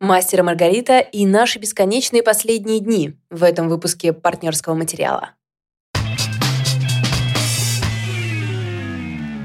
Мастер и Маргарита и наши бесконечные последние дни в этом выпуске партнерского материала.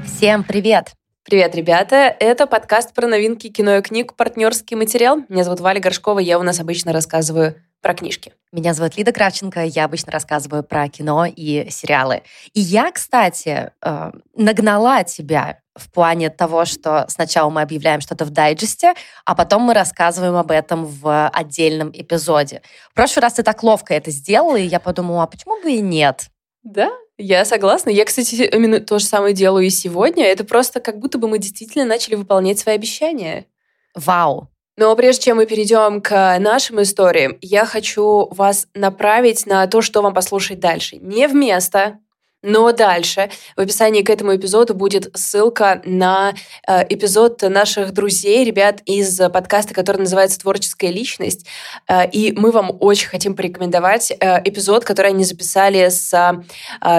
Всем привет! Привет, ребята! Это подкаст про новинки кино и книг «Партнерский материал». Меня зовут Валя Горшкова, я у нас обычно рассказываю про книжки. Меня зовут Лида Кравченко, я обычно рассказываю про кино и сериалы. И я, кстати, э, нагнала тебя в плане того, что сначала мы объявляем что-то в дайджесте, а потом мы рассказываем об этом в отдельном эпизоде. В прошлый раз ты так ловко это сделала, и я подумала, а почему бы и нет? Да, я согласна. Я, кстати, именно то же самое делаю и сегодня. Это просто как будто бы мы действительно начали выполнять свои обещания. Вау. Но прежде чем мы перейдем к нашим историям, я хочу вас направить на то, что вам послушать дальше. Не вместо но дальше в описании к этому эпизоду будет ссылка на э, эпизод наших друзей, ребят из подкаста, который называется «Творческая личность». Э, и мы вам очень хотим порекомендовать э, эпизод, который они записали с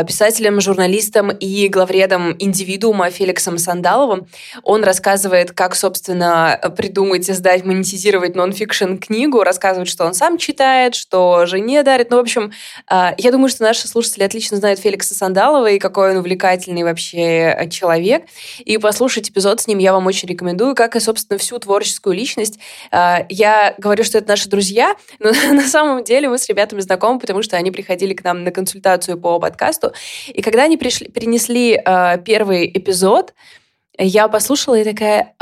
писателем, журналистом и главредом индивидуума Феликсом Сандаловым. Он рассказывает, как, собственно, придумать, издать, монетизировать нон-фикшн книгу, рассказывает, что он сам читает, что жене дарит. Ну, в общем, я думаю, что наши слушатели отлично знают Феликса Сандалова, Сандалова и какой он увлекательный вообще э, человек. И послушать эпизод с ним я вам очень рекомендую, как и, собственно, всю творческую личность. А, я говорю, что это наши друзья, но на самом деле мы с ребятами знакомы, потому что они приходили к нам на консультацию по подкасту. И когда они пришли, принесли а, первый эпизод, я послушала и такая...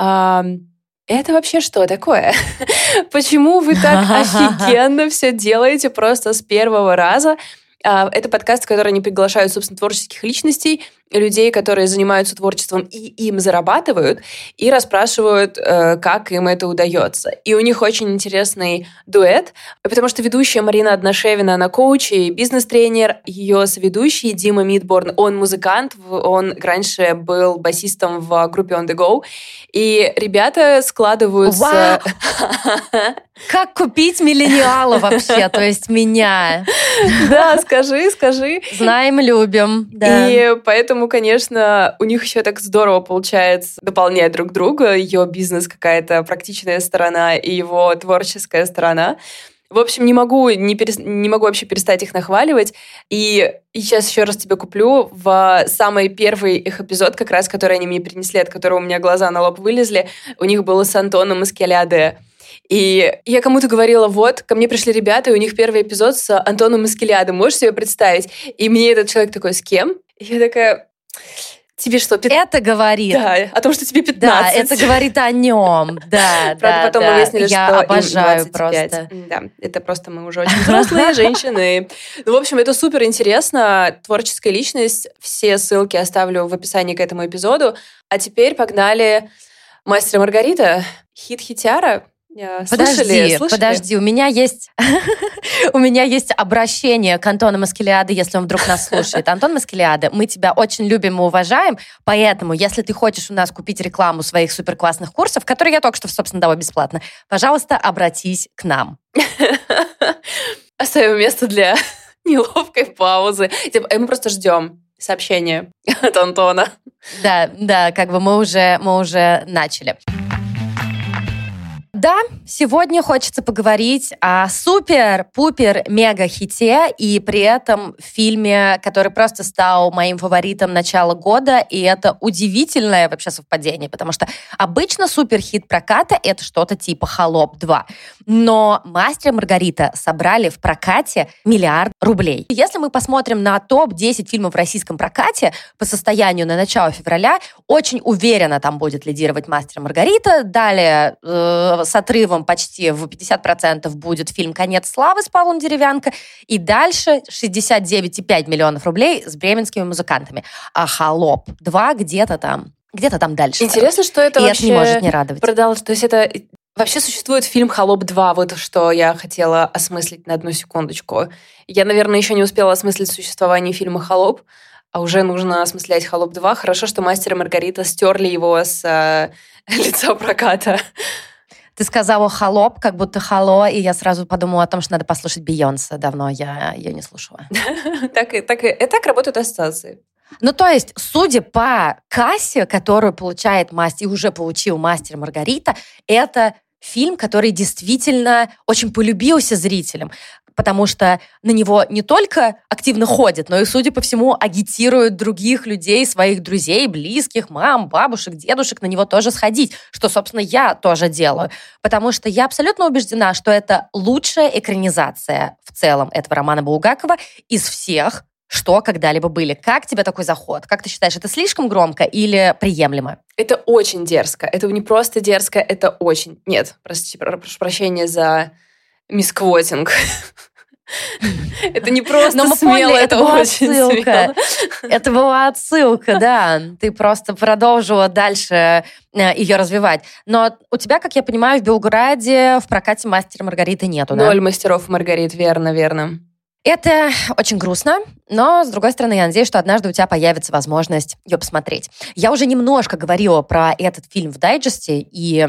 Это вообще что такое? Почему вы так офигенно все делаете просто с первого раза? А, это подкаст, в который они приглашают, собственно, творческих личностей, людей, которые занимаются творчеством и им зарабатывают, и расспрашивают, э, как им это удается. И у них очень интересный дуэт, потому что ведущая Марина Одношевина, она коуч и бизнес-тренер, ее соведущий Дима Мидборн, он музыкант, он раньше был басистом в группе On The Go, и ребята складываются... Как купить миллениала вообще, то есть меня? Да, скажи, скажи. Знаем, любим. И поэтому, конечно, у них еще так здорово получается дополнять друг друга. Ее бизнес какая-то практичная сторона и его творческая сторона. В общем, не могу, не, перес... не могу вообще перестать их нахваливать. И, и сейчас еще раз тебе куплю в самый первый их эпизод, как раз, который они мне принесли, от которого у меня глаза на лоб вылезли. У них было с Антоном Маскеляде. И я кому-то говорила, вот, ко мне пришли ребята, и у них первый эпизод с Антоном Маскелядом, можешь себе представить? И мне этот человек такой, с кем? Я такая, Тебе что, пят... Это говорит. Да, о том, что тебе 15. Да, это говорит о нем. Да, Правда, да, потом да. мы выяснили, Я что обожаю просто. Да, это просто мы уже очень взрослые женщины. Ну, в общем, это супер интересно. Творческая личность. Все ссылки оставлю в описании к этому эпизоду. А теперь погнали Мастер Маргарита. Хит-хитяра. Подожди, слышали, слышали? подожди, у меня есть у меня есть обращение к Антону Маскелиаде, если он вдруг нас слушает. Антон Маскелиаде, мы тебя очень любим и уважаем, поэтому, если ты хочешь у нас купить рекламу своих суперклассных курсов, которые я только что, собственно, дала бесплатно, пожалуйста, обратись к нам. Оставим место для неловкой паузы. Типа, мы просто ждем сообщения от Антона. Да, да, как бы мы уже, мы уже начали. Да, сегодня хочется поговорить о супер-пупер-мега-хите и при этом фильме, который просто стал моим фаворитом начала года, и это удивительное вообще совпадение, потому что обычно супер-хит проката — это что-то типа «Холоп 2», но «Мастер Маргарита» собрали в прокате миллиард рублей. Если мы посмотрим на топ-10 фильмов в российском прокате по состоянию на начало февраля, очень уверенно там будет лидировать «Мастер Маргарита», далее э, с отрывом почти в 50% будет фильм «Конец славы» с Павлом Деревянко. И дальше 69,5 миллионов рублей с бременскими музыкантами. А «Холоп 2» где-то там где-то там дальше. Интересно, что это и вообще это не может не радовать. Продалось. То есть это Вообще существует фильм «Холоп 2», вот что я хотела осмыслить на одну секундочку. Я, наверное, еще не успела осмыслить существование фильма «Холоп», а уже нужно осмыслять «Холоп 2». Хорошо, что «Мастер и Маргарита» стерли его с э, лица проката. Ты сказала «холоп», как будто «холо», и я сразу подумала о том, что надо послушать Бейонсе. Давно я ее не слушала. Так и так, и так работают ассоциации. Ну, то есть, судя по кассе, которую получает мастер, и уже получил мастер Маргарита, это фильм, который действительно очень полюбился зрителям потому что на него не только активно ходят, но и, судя по всему, агитируют других людей, своих друзей, близких, мам, бабушек, дедушек на него тоже сходить, что, собственно, я тоже делаю, потому что я абсолютно убеждена, что это лучшая экранизация в целом этого романа Булгакова из всех, что когда-либо были. Как тебе такой заход? Как ты считаешь, это слишком громко или приемлемо? Это очень дерзко. Это не просто дерзко, это очень... Нет, прости, прошу прощения за мисквотинг. Это не просто Но смело, это очень смело. Это была отсылка, да. Ты просто продолжила дальше э, ее развивать. Но у тебя, как я понимаю, в Белграде в прокате «Мастера Маргариты» нету, да? Ноль мастеров Маргарит, верно, верно. Это очень грустно, но, с другой стороны, я надеюсь, что однажды у тебя появится возможность ее посмотреть. Я уже немножко говорила про этот фильм в дайджесте, и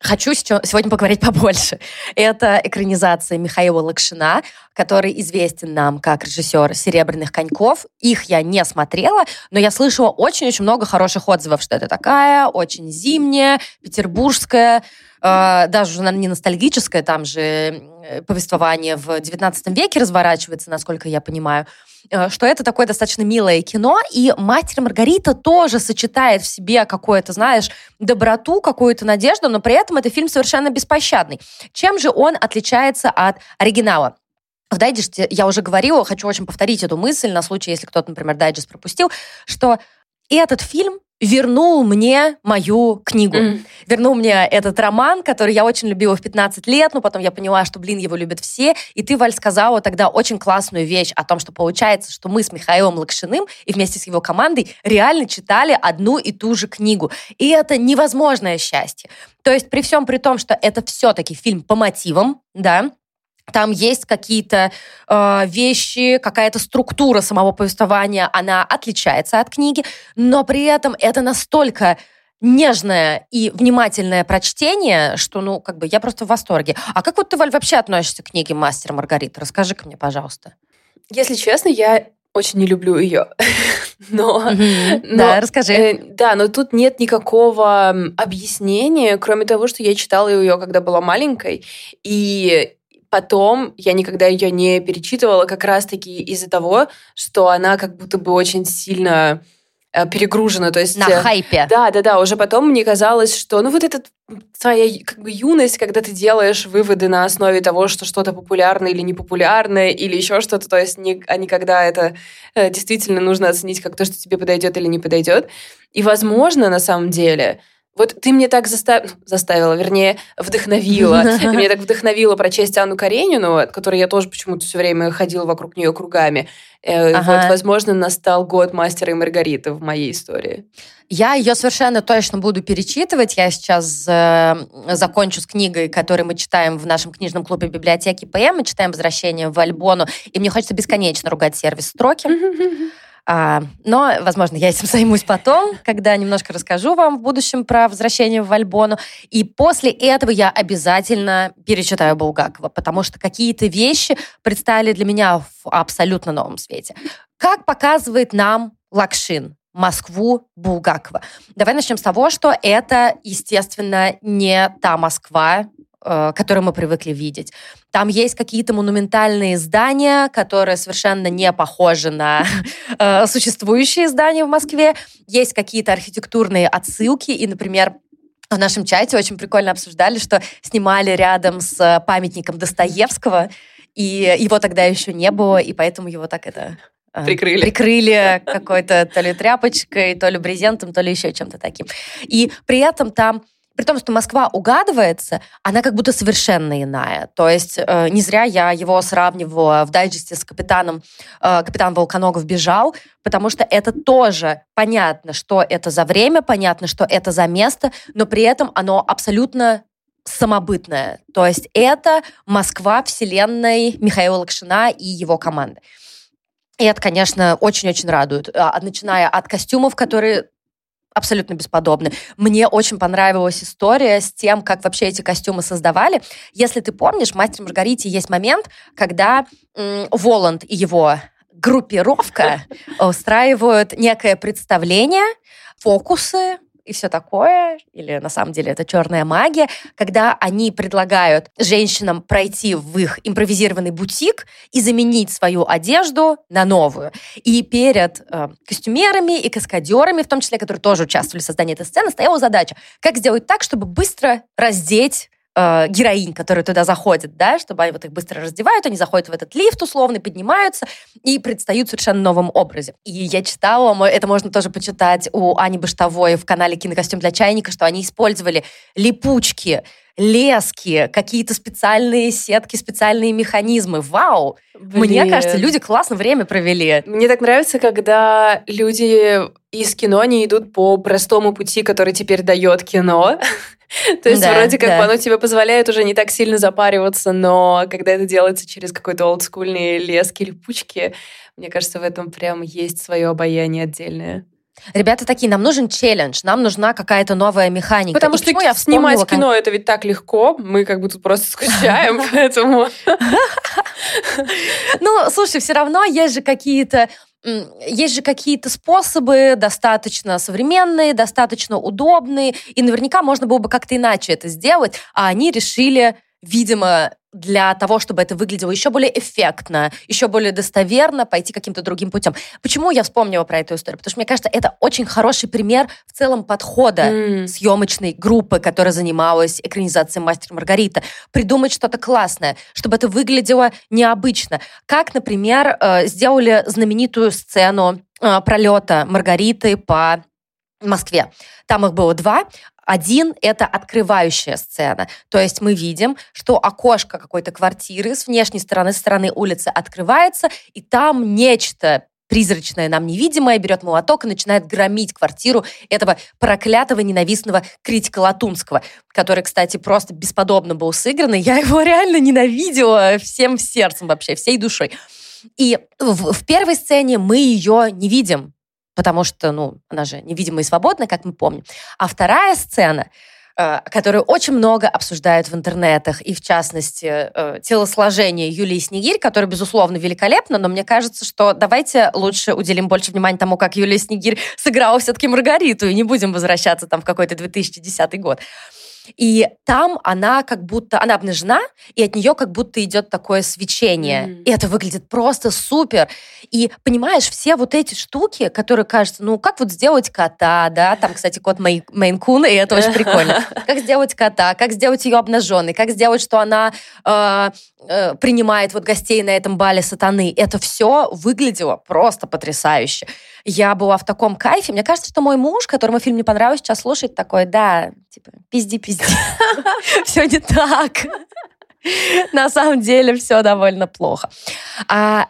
Хочу сегодня поговорить побольше. Это экранизация Михаила Лакшина, который известен нам как режиссер «Серебряных коньков». Их я не смотрела, но я слышала очень-очень много хороших отзывов, что это такая очень зимняя, петербургская, э, даже наверное, не ностальгическая, там же э, повествование в XIX веке разворачивается, насколько я понимаю. Э, что это такое достаточно милое кино, и «Мастер Маргарита» тоже сочетает в себе какую-то, знаешь, доброту, какую-то надежду, но при этом это фильм совершенно беспощадный. Чем же он отличается от оригинала? В дайджесте я уже говорила, хочу очень повторить эту мысль на случай, если кто-то, например, дайджест пропустил, что этот фильм вернул мне мою книгу. Mm. Вернул мне этот роман, который я очень любила в 15 лет, но потом я поняла, что, блин, его любят все. И ты, Валь, сказала тогда очень классную вещь о том, что получается, что мы с Михаилом Лакшиным и вместе с его командой реально читали одну и ту же книгу. И это невозможное счастье. То есть при всем при том, что это все-таки фильм по мотивам, да, там есть какие-то э, вещи, какая-то структура самого повествования, она отличается от книги, но при этом это настолько нежное и внимательное прочтение, что, ну, как бы я просто в восторге. А как вот ты, Валь, вообще относишься к книге «Мастер Маргарита»? Расскажи-ка мне, пожалуйста. Если честно, я очень не люблю ее. Но, mm-hmm. но да, расскажи. Э, да, но тут нет никакого объяснения, кроме того, что я читала ее, когда была маленькой, и Потом я никогда ее не перечитывала как раз-таки из-за того, что она как будто бы очень сильно э, перегружена, то есть... На э, хайпе. Да, да, да. Уже потом мне казалось, что, ну, вот этот твоя как бы юность, когда ты делаешь выводы на основе того, что что-то популярное или непопулярное, или еще что-то, то есть не, а не когда это э, действительно нужно оценить как то, что тебе подойдет или не подойдет. И, возможно, на самом деле, вот ты мне так застав... заставила, вернее, вдохновила. Ты меня так вдохновила прочесть Анну Каренину, от которой я тоже почему-то все время ходила вокруг нее кругами. Э, ага. Вот, возможно, настал год Мастера и Маргариты в моей истории. Я ее совершенно точно буду перечитывать. Я сейчас э, закончу с книгой, которую мы читаем в нашем книжном клубе библиотеки ПМ. Мы читаем «Возвращение в Альбону». И мне хочется бесконечно ругать сервис строки. А, но, возможно, я этим займусь потом, когда немножко расскажу вам в будущем про возвращение в Альбону. И после этого я обязательно перечитаю Булгакова, потому что какие-то вещи представили для меня в абсолютно новом свете. Как показывает нам Лакшин, Москву Булгакова. Давай начнем с того, что это, естественно, не та Москва, которые мы привыкли видеть. Там есть какие-то монументальные здания, которые совершенно не похожи на э, существующие здания в Москве. Есть какие-то архитектурные отсылки, и, например, в нашем чате очень прикольно обсуждали, что снимали рядом с памятником Достоевского, и его тогда еще не было, и поэтому его так это э, прикрыли. Прикрыли какой-то то ли тряпочкой, то ли брезентом, то ли еще чем-то таким. И при этом там при том, что Москва угадывается, она как будто совершенно иная. То есть э, не зря я его сравнивала в дайджесте с капитаном, э, капитан Волконогов бежал, потому что это тоже понятно, что это за время, понятно, что это за место, но при этом оно абсолютно самобытное. То есть это Москва вселенной Михаила Лакшина и его команды. И это, конечно, очень-очень радует. А, начиная от костюмов, которые абсолютно бесподобны. Мне очень понравилась история с тем, как вообще эти костюмы создавали. Если ты помнишь, в «Мастере Маргарите» есть момент, когда м, Воланд и его группировка устраивают некое представление, фокусы, и все такое, или на самом деле это черная магия, когда они предлагают женщинам пройти в их импровизированный бутик и заменить свою одежду на новую. И перед э, костюмерами и каскадерами, в том числе, которые тоже участвовали в создании этой сцены, стояла задача, как сделать так, чтобы быстро раздеть э, героинь, которые туда заходят, да, чтобы они вот их быстро раздевают, они заходят в этот лифт условно, поднимаются и предстают в совершенно новом образе. И я читала, это можно тоже почитать у Ани Баштовой в канале «Кинокостюм для чайника», что они использовали липучки, лески, какие-то специальные сетки, специальные механизмы. Вау! Блин. Мне кажется, люди классно время провели. Мне так нравится, когда люди из кино не идут по простому пути, который теперь дает кино. То есть да, вроде как да. бы оно тебе позволяет уже не так сильно запариваться, но когда это делается через какой-то олдскульный лески или пучки, мне кажется, в этом прям есть свое обаяние отдельное. Ребята такие, нам нужен челлендж, нам нужна какая-то новая механика. Потому И что я снимать как... кино это ведь так легко, мы как бы тут просто скучаем, поэтому... Ну, слушай, все равно есть же какие-то есть же какие-то способы достаточно современные, достаточно удобные, и наверняка можно было бы как-то иначе это сделать, а они решили, видимо, для того, чтобы это выглядело еще более эффектно, еще более достоверно, пойти каким-то другим путем. Почему я вспомнила про эту историю? Потому что, мне кажется, это очень хороший пример в целом подхода mm. съемочной группы, которая занималась экранизацией «Мастер Маргарита». Придумать что-то классное, чтобы это выглядело необычно. Как, например, э, сделали знаменитую сцену э, пролета Маргариты по Москве. Там их было два. Один — это открывающая сцена. То есть мы видим, что окошко какой-то квартиры с внешней стороны, с стороны улицы открывается, и там нечто призрачное, нам невидимое, берет молоток и начинает громить квартиру этого проклятого, ненавистного критика Латунского, который, кстати, просто бесподобно был сыгран, и я его реально ненавидела всем сердцем вообще, всей душой. И в, в первой сцене мы ее не видим, потому что, ну, она же невидима и свободна, как мы помним. А вторая сцена, э, которую очень много обсуждают в интернетах, и в частности э, телосложение Юлии Снегирь, которое, безусловно, великолепно, но мне кажется, что давайте лучше уделим больше внимания тому, как Юлия Снегирь сыграла все-таки Маргариту, и не будем возвращаться там в какой-то 2010 год. И там она как будто, она обнажена, и от нее как будто идет такое свечение. Mm-hmm. И это выглядит просто супер. И понимаешь, все вот эти штуки, которые кажутся, ну, как вот сделать кота, да, там, кстати, кот Мейн-кун, и это очень прикольно. Как сделать кота, как сделать ее обнаженной, как сделать, что она э, э, принимает вот гостей на этом бале сатаны. Это все выглядело просто потрясающе. Я была в таком кайфе. Мне кажется, что мой муж, которому фильм не понравился, сейчас слушает такой, да, типа, пизди-пизди. Все не так. На самом деле все довольно плохо. А,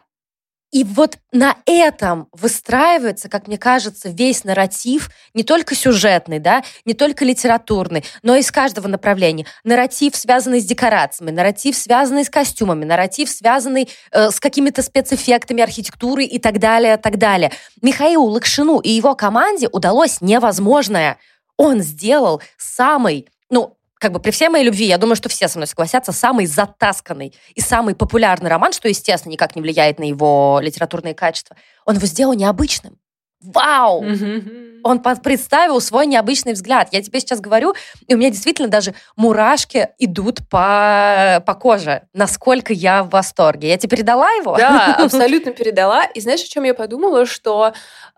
и вот на этом выстраивается, как мне кажется, весь нарратив, не только сюжетный, да, не только литературный, но из каждого направления. Нарратив, связанный с декорациями, нарратив, связанный с костюмами, нарратив, связанный э, с какими-то спецэффектами, архитектурой и так далее, так далее. Михаилу Лакшину и его команде удалось невозможное. Он сделал самый, ну, как бы при всей моей любви, я думаю, что все со мной согласятся, самый затасканный и самый популярный роман, что, естественно, никак не влияет на его литературные качества, он его сделал необычным. Вау! Mm-hmm. Он представил свой необычный взгляд. Я тебе сейчас говорю, и у меня действительно даже мурашки идут по, по коже. Насколько я в восторге. Я тебе передала его? Да, абсолютно передала. И знаешь, о чем я подумала? Что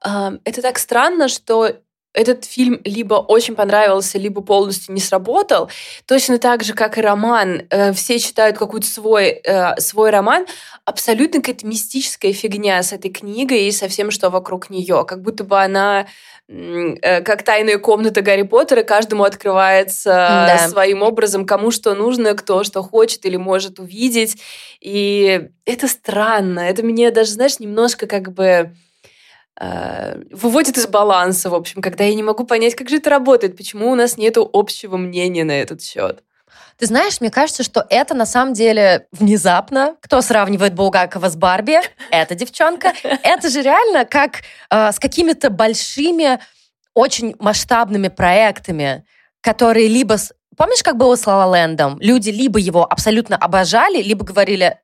э, это так странно, что этот фильм либо очень понравился, либо полностью не сработал. Точно так же, как и роман. Э, все читают какой-то свой, э, свой роман. Абсолютно какая-то мистическая фигня с этой книгой и со всем, что вокруг нее. Как будто бы она э, как тайная комната Гарри Поттера, каждому открывается да. своим образом, кому что нужно, кто что хочет или может увидеть. И это странно. Это мне даже, знаешь, немножко как бы выводит из баланса, в общем, когда я не могу понять, как же это работает, почему у нас нет общего мнения на этот счет. Ты знаешь, мне кажется, что это на самом деле внезапно. Кто сравнивает Булгакова с Барби? Это девчонка. Это же реально как э, с какими-то большими, очень масштабными проектами, которые либо... Помнишь, как было с Ла Лэндом? Люди либо его абсолютно обожали, либо говорили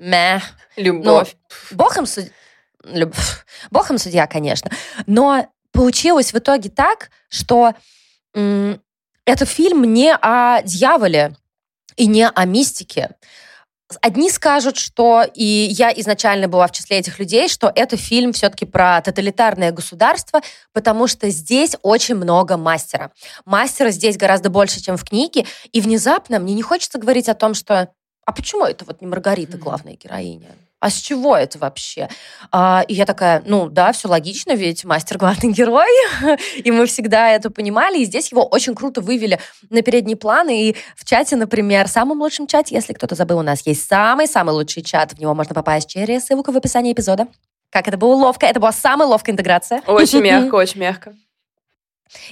«мeh». Любовь. Ну, бог им судья. Люб... Бог им судья, конечно. Но получилось в итоге так, что м, это фильм не о дьяволе и не о мистике. Одни скажут, что, и я изначально была в числе этих людей, что это фильм все-таки про тоталитарное государство, потому что здесь очень много мастера. Мастера здесь гораздо больше, чем в книге, и внезапно мне не хочется говорить о том, что а почему это вот не Маргарита главная героиня? А с чего это вообще? А, и я такая, ну да, все логично, ведь мастер главный герой, и мы всегда это понимали, и здесь его очень круто вывели на передний план, и в чате, например, в самом лучшем чате, если кто-то забыл, у нас есть самый-самый лучший чат, в него можно попасть через ссылку в описании эпизода. Как это было ловко, это была самая ловкая интеграция. Очень мягко, очень мягко.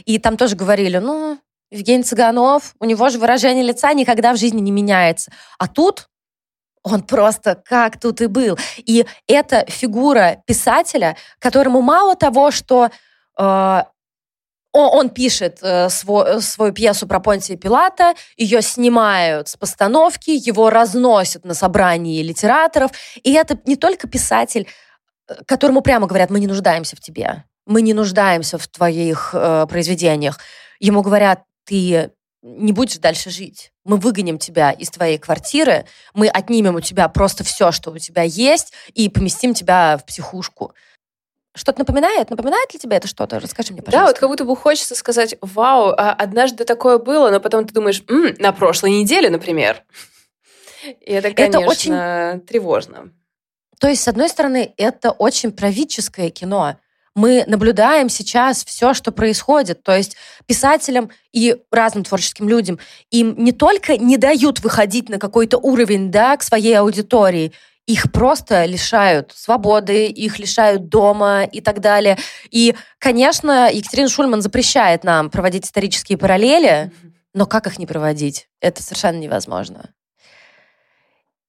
И там тоже говорили, ну, Евгений Цыганов, у него же выражение лица никогда в жизни не меняется. А тут он просто как тут и был. И это фигура писателя, которому мало того, что э, он пишет э, свой, свою пьесу про Понтия Пилата, ее снимают с постановки, его разносят на собрании литераторов. И это не только писатель, э, которому прямо говорят, мы не нуждаемся в тебе, мы не нуждаемся в твоих э, произведениях. Ему говорят, ты не будешь дальше жить. Мы выгоним тебя из твоей квартиры, мы отнимем у тебя просто все, что у тебя есть, и поместим тебя в психушку. Что-то напоминает? Напоминает ли тебе это что-то? Расскажи мне, пожалуйста. Да, вот как будто бы хочется сказать, вау, а однажды такое было, но потом ты думаешь, М, на прошлой неделе, например. И это, конечно, это очень тревожно. То есть, с одной стороны, это очень правительское кино мы наблюдаем сейчас все, что происходит. То есть писателям и разным творческим людям им не только не дают выходить на какой-то уровень да, к своей аудитории, их просто лишают свободы, их лишают дома и так далее. И, конечно, Екатерина Шульман запрещает нам проводить исторические параллели, но как их не проводить? Это совершенно невозможно.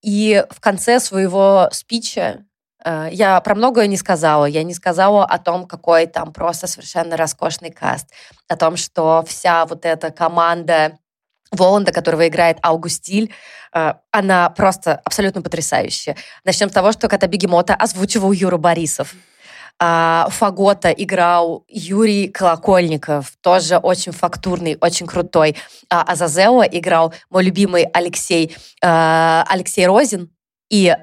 И в конце своего спича я про многое не сказала. Я не сказала о том, какой там просто совершенно роскошный каст, о том, что вся вот эта команда Воланда, которого играет Аугустиль, э, она просто абсолютно потрясающая. Начнем с того, что кота Бегемота озвучивал Юра Борисов. А Фагота играл Юрий Колокольников, тоже очень фактурный, очень крутой. А Азазео играл мой любимый Алексей, э, Алексей Розин. И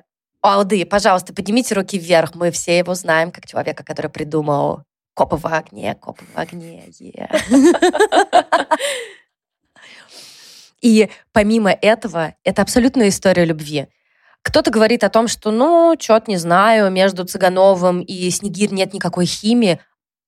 Алды, пожалуйста, поднимите руки вверх. Мы все его знаем как человека, который придумал копы в огне, копы в огне. И помимо этого, это абсолютная история любви. Кто-то говорит о том, что, ну, чё-то не знаю, между Цыгановым и Снегирь нет никакой химии.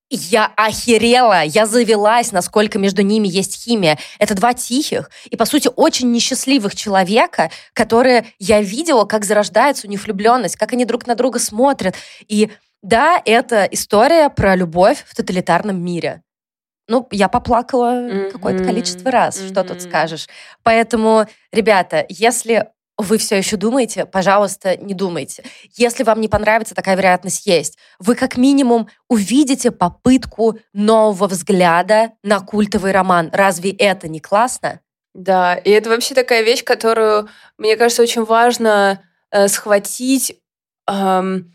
Я охерела, я завелась, насколько между ними есть химия. Это два тихих и, по сути, очень несчастливых человека, которые я видела, как зарождается у них влюбленность, как они друг на друга смотрят. И да, это история про любовь в тоталитарном мире. Ну, я поплакала mm-hmm. какое-то количество раз, mm-hmm. что тут скажешь. Поэтому, ребята, если вы все еще думаете, пожалуйста, не думайте. Если вам не понравится, такая вероятность есть. Вы как минимум увидите попытку нового взгляда на культовый роман. Разве это не классно? Да, и это вообще такая вещь, которую, мне кажется, очень важно э, схватить эм,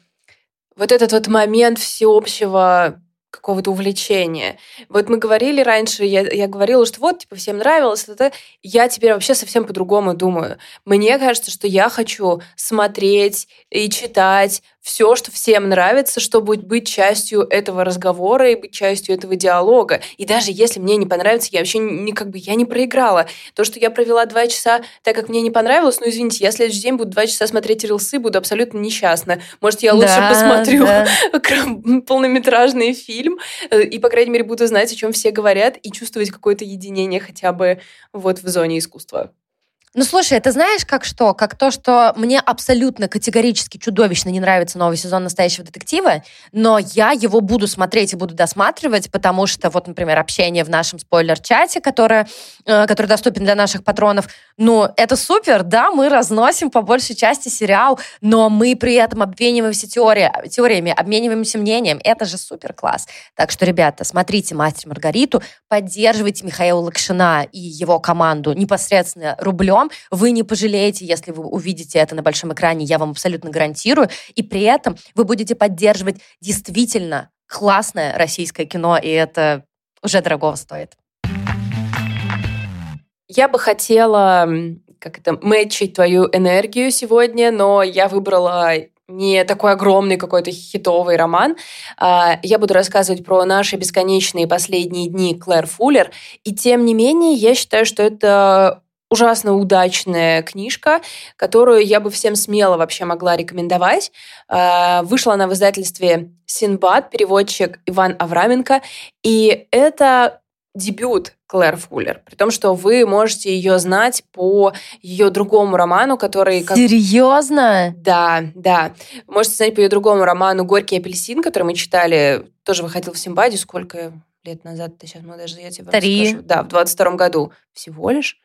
вот этот вот момент всеобщего какого-то увлечения. Вот мы говорили раньше, я, я говорила, что вот, типа, всем нравилось, это, я теперь вообще совсем по-другому думаю. Мне кажется, что я хочу смотреть и читать все, что всем нравится, чтобы быть частью этого разговора и быть частью этого диалога. И даже если мне не понравится, я вообще не как бы я не проиграла. То, что я провела два часа, так как мне не понравилось, ну извините, я следующий день буду два часа смотреть рилсы, буду абсолютно несчастна. Может, я лучше да, посмотрю да. полнометражный фильм э, и, по крайней мере, буду знать, о чем все говорят и чувствовать какое-то единение хотя бы вот в зоне искусства. Ну, слушай, это знаешь, как что? Как то, что мне абсолютно категорически чудовищно не нравится новый сезон «Настоящего детектива», но я его буду смотреть и буду досматривать, потому что, вот, например, общение в нашем спойлер-чате, которое, э, который доступен для наших патронов, ну, это супер, да, мы разносим по большей части сериал, но мы при этом обмениваемся теория, теориями, обмениваемся мнением. Это же супер класс. Так что, ребята, смотрите «Мастер Маргариту», поддерживайте Михаила Лакшина и его команду непосредственно рублем. Вы не пожалеете, если вы увидите это на большом экране, я вам абсолютно гарантирую. И при этом вы будете поддерживать действительно классное российское кино, и это уже дорого стоит. Я бы хотела как это, мэтчить твою энергию сегодня, но я выбрала не такой огромный какой-то хитовый роман. А, я буду рассказывать про наши бесконечные последние дни Клэр Фуллер. И тем не менее, я считаю, что это ужасно удачная книжка, которую я бы всем смело вообще могла рекомендовать. А, вышла она в издательстве «Синбад», переводчик Иван Авраменко. И это дебют Клэр Фуллер, при том, что вы можете ее знать по ее другому роману, который... Как... Серьезно? Да, да. Можете знать по ее другому роману «Горький апельсин», который мы читали, тоже выходил в Симбаде, сколько лет назад, ты сейчас, мы даже я тебе Три. Расскажу. Да, в 22 году всего лишь.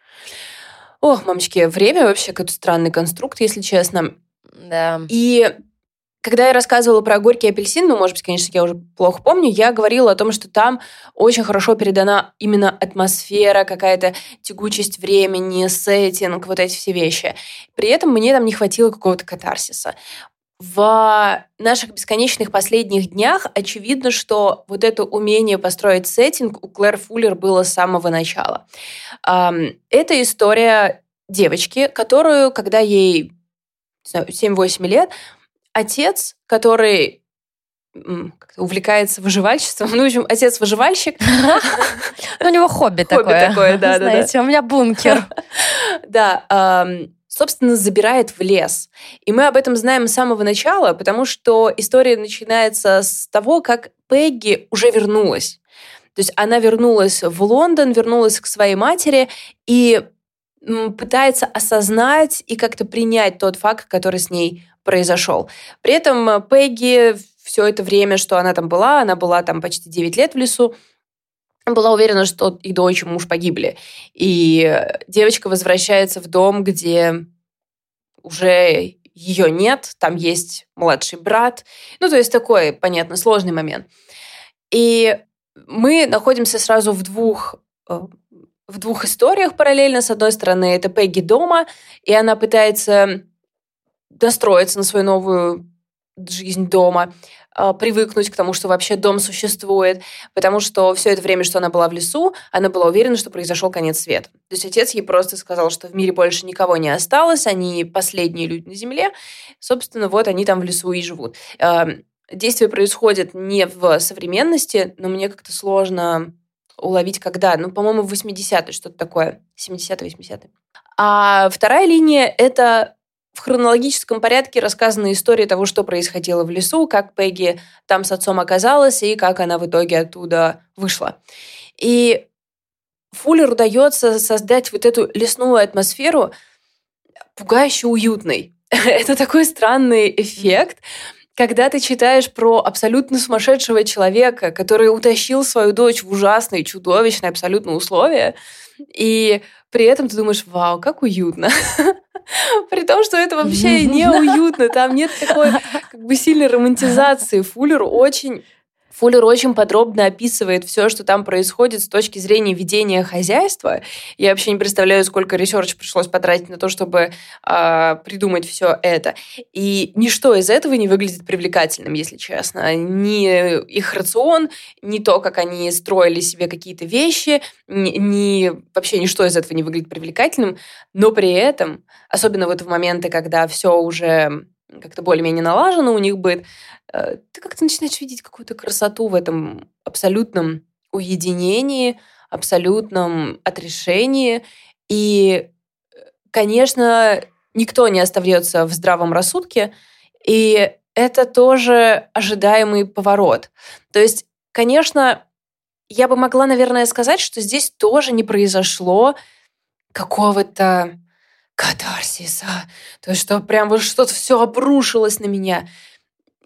Ох, мамочки, время вообще какой-то странный конструкт, если честно. Да. И когда я рассказывала про горький апельсин, ну, может быть, конечно, я уже плохо помню, я говорила о том, что там очень хорошо передана именно атмосфера, какая-то тягучесть времени, сеттинг, вот эти все вещи. При этом мне там не хватило какого-то катарсиса. В наших бесконечных последних днях очевидно, что вот это умение построить сеттинг у Клэр Фуллер было с самого начала. Это история девочки, которую, когда ей 7-8 лет, отец, который увлекается выживальществом. Ну, в общем, отец выживальщик. У него хобби такое. такое, да, Знаете, у меня бункер. Да, собственно, забирает в лес. И мы об этом знаем с самого начала, потому что история начинается с того, как Пегги уже вернулась. То есть она вернулась в Лондон, вернулась к своей матери и пытается осознать и как-то принять тот факт, который с ней произошел. При этом э, Пегги все это время, что она там была, она была там почти 9 лет в лесу, была уверена, что и дочь, и муж погибли. И девочка возвращается в дом, где уже ее нет, там есть младший брат. Ну, то есть такой, понятно, сложный момент. И мы находимся сразу в двух э, в двух историях параллельно. С одной стороны, это Пегги дома, и она пытается достроиться на свою новую жизнь дома, а, привыкнуть к тому, что вообще дом существует, потому что все это время, что она была в лесу, она была уверена, что произошел конец света. То есть отец ей просто сказал, что в мире больше никого не осталось, они последние люди на Земле, собственно, вот они там в лесу и живут. А, действие происходит не в современности, но мне как-то сложно уловить, когда. Ну, по-моему, в 80-е, что-то такое. 70-е, 80-е. А вторая линия — это в хронологическом порядке рассказана история того, что происходило в лесу, как Пегги там с отцом оказалась и как она в итоге оттуда вышла. И Фуллер удается создать вот эту лесную атмосферу пугающе уютной. Это такой странный эффект, когда ты читаешь про абсолютно сумасшедшего человека, который утащил свою дочь в ужасные, чудовищные абсолютно условия, и при этом ты думаешь, вау, как уютно. При том, что это вообще не уютно, там нет такой как бы сильной романтизации. Фуллер очень Фуллер очень подробно описывает все, что там происходит с точки зрения ведения хозяйства. Я вообще не представляю, сколько research пришлось потратить на то, чтобы э, придумать все это. И ничто из этого не выглядит привлекательным, если честно. Ни их рацион, ни то, как они строили себе какие-то вещи, ни, ни вообще ничто из этого не выглядит привлекательным. Но при этом, особенно вот в моменты, когда все уже как-то более-менее налажено у них будет, э, ты как-то начинаешь видеть какую-то красоту в этом абсолютном уединении, абсолютном отрешении. И, конечно, никто не остается в здравом рассудке, и это тоже ожидаемый поворот. То есть, конечно, я бы могла, наверное, сказать, что здесь тоже не произошло какого-то катарсиса. То есть, что прям вот что-то все обрушилось на меня.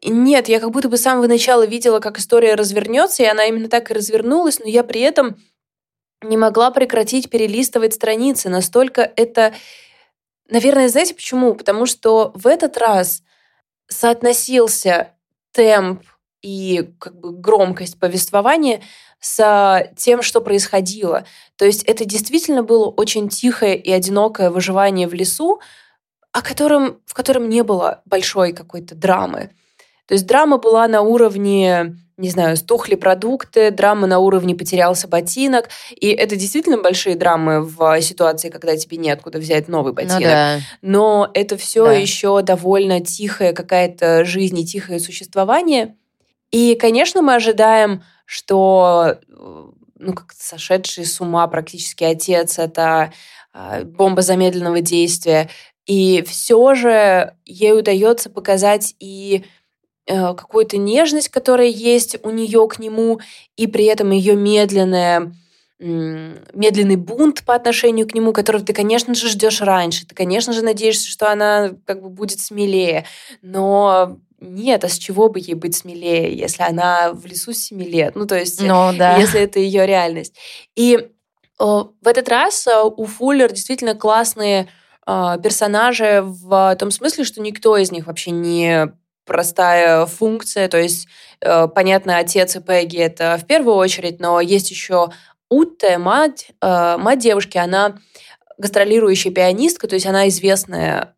Нет, я как будто бы с самого начала видела, как история развернется, и она именно так и развернулась, но я при этом не могла прекратить перелистывать страницы. Настолько это... Наверное, знаете почему? Потому что в этот раз соотносился темп и как бы громкость повествования с тем, что происходило. То есть это действительно было очень тихое и одинокое выживание в лесу, о котором, в котором не было большой какой-то драмы. То есть драма была на уровне, не знаю, стухли продукты, драма на уровне потерялся ботинок. И это действительно большие драмы в ситуации, когда тебе неоткуда взять новый ну ботинок. Ну, да. Но это все да. еще довольно тихая какая-то жизнь и тихое существование. И, конечно, мы ожидаем, что ну, как сошедший с ума практически отец, это а, бомба замедленного действия. И все же ей удается показать и э, какую-то нежность, которая есть у нее к нему, и при этом ее медленная медленный бунт по отношению к нему, которого ты, конечно же, ждешь раньше. Ты, конечно же, надеешься, что она как бы будет смелее. Но нет, а с чего бы ей быть смелее, если она в лесу с 7 лет? Ну, то есть, ну, да. если это ее реальность. И в этот раз э, у Фуллер действительно классные э, персонажи в том смысле, что никто из них вообще не простая функция, то есть, э, понятно, отец и Пегги это в первую очередь, но есть еще Утта, мать, мать девушки, она гастролирующая пианистка, то есть она известная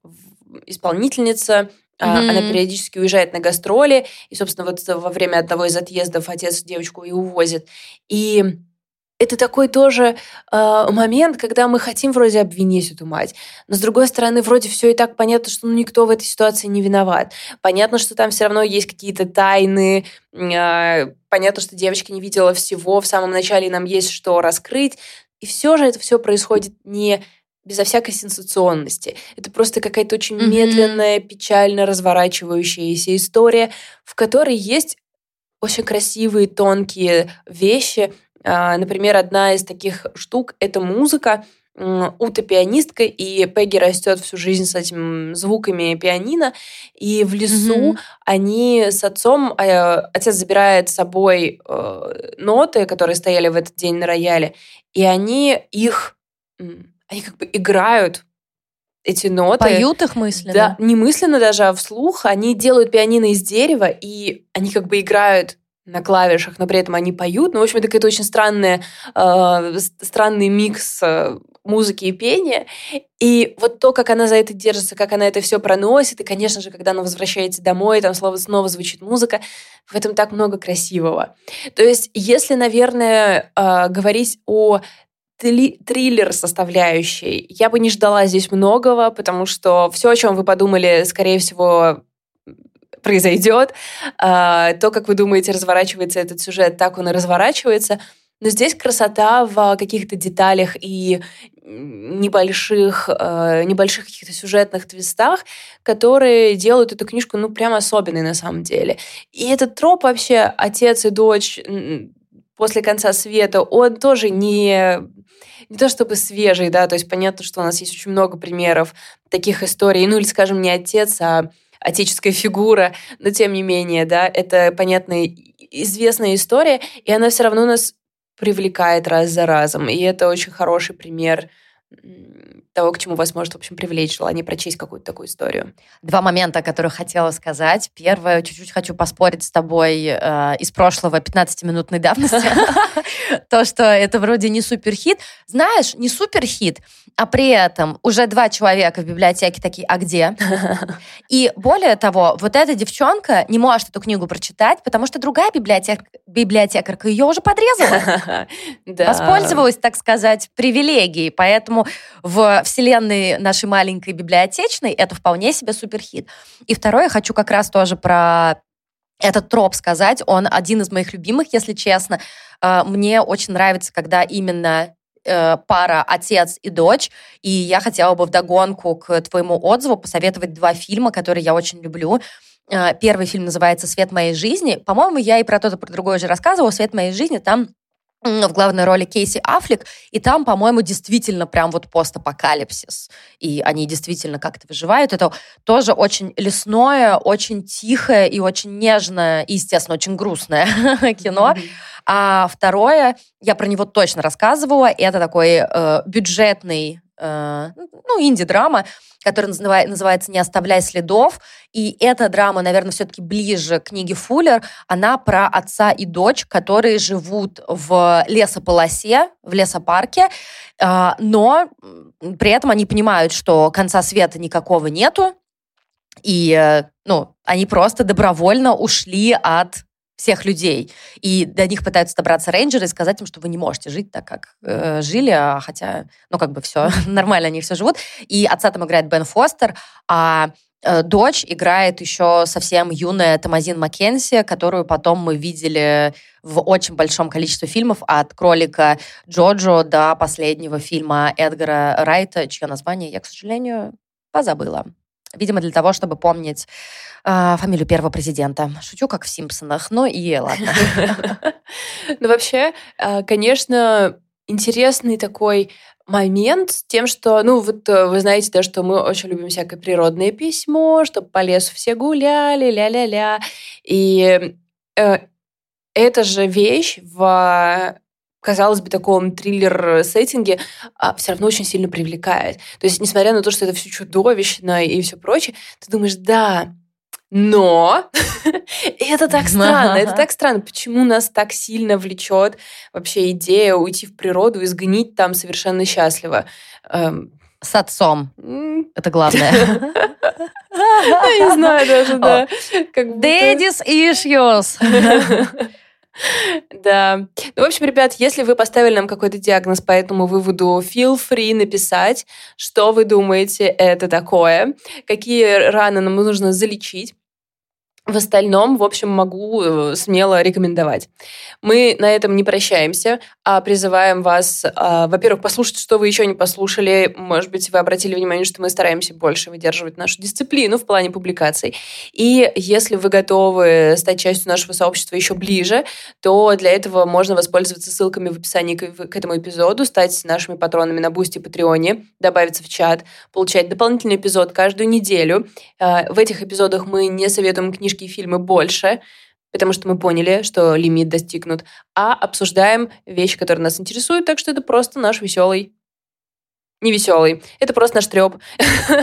исполнительница, Mm-hmm. Она периодически уезжает на гастроли, и, собственно, вот во время одного из отъездов отец девочку и увозит. И это такой тоже э, момент, когда мы хотим вроде обвинить эту мать, но с другой стороны вроде все и так понятно, что ну, никто в этой ситуации не виноват. Понятно, что там все равно есть какие-то тайны, э, понятно, что девочка не видела всего в самом начале, и нам есть что раскрыть, и все же это все происходит не безо всякой сенсационности. Это просто какая-то очень mm-hmm. медленная, печально разворачивающаяся история, в которой есть очень красивые, тонкие вещи. А, например, одна из таких штук — это музыка. Ута пианистка, и Пегги растет всю жизнь с этими звуками пианино. И в лесу mm-hmm. они с отцом, а, отец забирает с собой э, ноты, которые стояли в этот день на рояле, и они их они как бы играют эти ноты. Поют их мысленно? Да, не мысленно даже, а вслух. Они делают пианино из дерева, и они как бы играют на клавишах, но при этом они поют. Ну, в общем, это какой-то очень странный, э, странный микс э, музыки и пения. И вот то, как она за это держится, как она это все проносит, и, конечно же, когда она возвращается домой, там снова, снова звучит музыка, в этом так много красивого. То есть, если, наверное, э, говорить о триллер составляющей. Я бы не ждала здесь многого, потому что все, о чем вы подумали, скорее всего, произойдет. А, то, как вы думаете, разворачивается этот сюжет, так он и разворачивается. Но здесь красота в каких-то деталях и небольших, э, небольших каких-то сюжетных твистах, которые делают эту книжку, ну, прям особенной на самом деле. И этот троп вообще отец и дочь после конца света, он тоже не, не то чтобы свежий, да, то есть понятно, что у нас есть очень много примеров таких историй, ну или, скажем, не отец, а отеческая фигура, но тем не менее, да, это, понятно, известная история, и она все равно нас привлекает раз за разом, и это очень хороший пример того, к чему вас может, в общем, привлечь желание прочесть какую-то такую историю. Два момента, о которых хотела сказать. Первое, чуть-чуть хочу поспорить с тобой э, из прошлого 15-минутной давности. То, что это вроде не суперхит. Знаешь, не суперхит, а при этом уже два человека в библиотеке такие, а где? И более того, вот эта девчонка не может эту книгу прочитать, потому что другая библиотек, библиотекарка ее уже подрезала. Воспользовалась, так сказать, привилегией. Поэтому в вселенной нашей маленькой библиотечной это вполне себе суперхит. И второе, хочу как раз тоже про этот троп сказать. Он один из моих любимых, если честно. А, мне очень нравится, когда именно э, пара отец и дочь. И я хотела бы вдогонку к твоему отзыву посоветовать два фильма, которые я очень люблю. А, первый фильм называется «Свет моей жизни». По-моему, я и про то, и про другое уже рассказывала. «Свет моей жизни» там в главной роли Кейси Аффлек, и там, по-моему, действительно прям вот постапокалипсис, и они действительно как-то выживают. Это тоже очень лесное, очень тихое и очень нежное, и, естественно, очень грустное кино. А второе, я про него точно рассказывала, это такой э, бюджетный э, ну, инди-драма, которая называет, называется «Не оставляй следов». И эта драма, наверное, все-таки ближе к книге Фуллер. Она про отца и дочь, которые живут в лесополосе, в лесопарке, э, но при этом они понимают, что конца света никакого нету, и, э, ну, они просто добровольно ушли от всех людей. И до них пытаются добраться рейнджеры и сказать им, что вы не можете жить так, как э, жили, а хотя, ну, как бы все нормально, они все живут. И отца там играет Бен Фостер, а э, дочь играет еще совсем юная Тамазин Маккенси, которую потом мы видели в очень большом количестве фильмов, от «Кролика Джоджо» до последнего фильма Эдгара Райта, чье название я, к сожалению, позабыла. Видимо, для того, чтобы помнить э, фамилию первого президента. Шучу, как в «Симпсонах», но и ладно. Ну, вообще, а, конечно, интересный такой момент с тем, что, ну, вот э, вы знаете, да, что мы очень любим всякое природное письмо, чтобы по лесу все гуляли, ля-ля-ля. И э, эта же вещь в казалось бы, таком триллер-сеттинге, а все равно очень сильно привлекает. То есть, несмотря на то, что это все чудовищно и все прочее, ты думаешь, да, но это так странно, это так странно. Почему нас так сильно влечет вообще идея уйти в природу и сгнить там совершенно счастливо? Эм, С отцом. Это главное. Я не знаю даже, да. Daddy's issues. Да. Ну, в общем, ребят, если вы поставили нам какой-то диагноз по этому выводу, feel free написать, что вы думаете это такое, какие раны нам нужно залечить. В остальном, в общем, могу э, смело рекомендовать. Мы на этом не прощаемся, а призываем вас, а, во-первых, послушать, что вы еще не послушали. Может быть, вы обратили внимание, что мы стараемся больше выдерживать нашу дисциплину в плане публикаций. И если вы готовы стать частью нашего сообщества еще ближе, то для этого можно воспользоваться ссылками в описании к, этому эпизоду, стать нашими патронами на Бусти и Патреоне, добавиться в чат, получать дополнительный эпизод каждую неделю. А, в этих эпизодах мы не советуем книжки книжки и фильмы больше, потому что мы поняли, что лимит достигнут, а обсуждаем вещи, которые нас интересуют, так что это просто наш веселый не веселый. Это просто наш треп.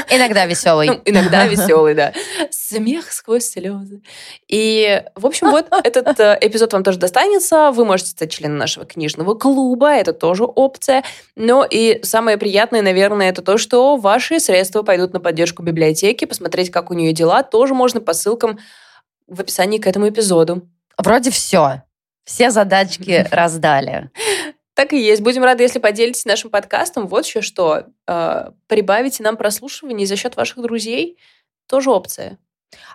Иногда веселый. Ну, иногда веселый, да. Смех сквозь слезы. И, в общем, вот этот э, эпизод вам тоже достанется. Вы можете стать членом нашего книжного клуба. Это тоже опция. Но и самое приятное, наверное, это то, что ваши средства пойдут на поддержку библиотеки. Посмотреть, как у нее дела, тоже можно по ссылкам в описании к этому эпизоду. Вроде все. Все задачки раздали. Так и есть. Будем рады, если поделитесь нашим подкастом. Вот еще что. Э, прибавите нам прослушивание за счет ваших друзей. Тоже опция.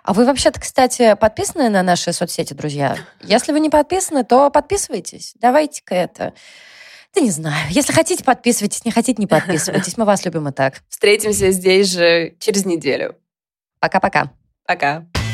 А вы вообще-то, кстати, подписаны на наши соцсети, друзья? Если вы не подписаны, то подписывайтесь. Давайте-ка это... Да не знаю. Если хотите, подписывайтесь. Не хотите, не подписывайтесь. Мы вас любим и так. Встретимся здесь же через неделю. Пока-пока. Пока. -пока. Пока.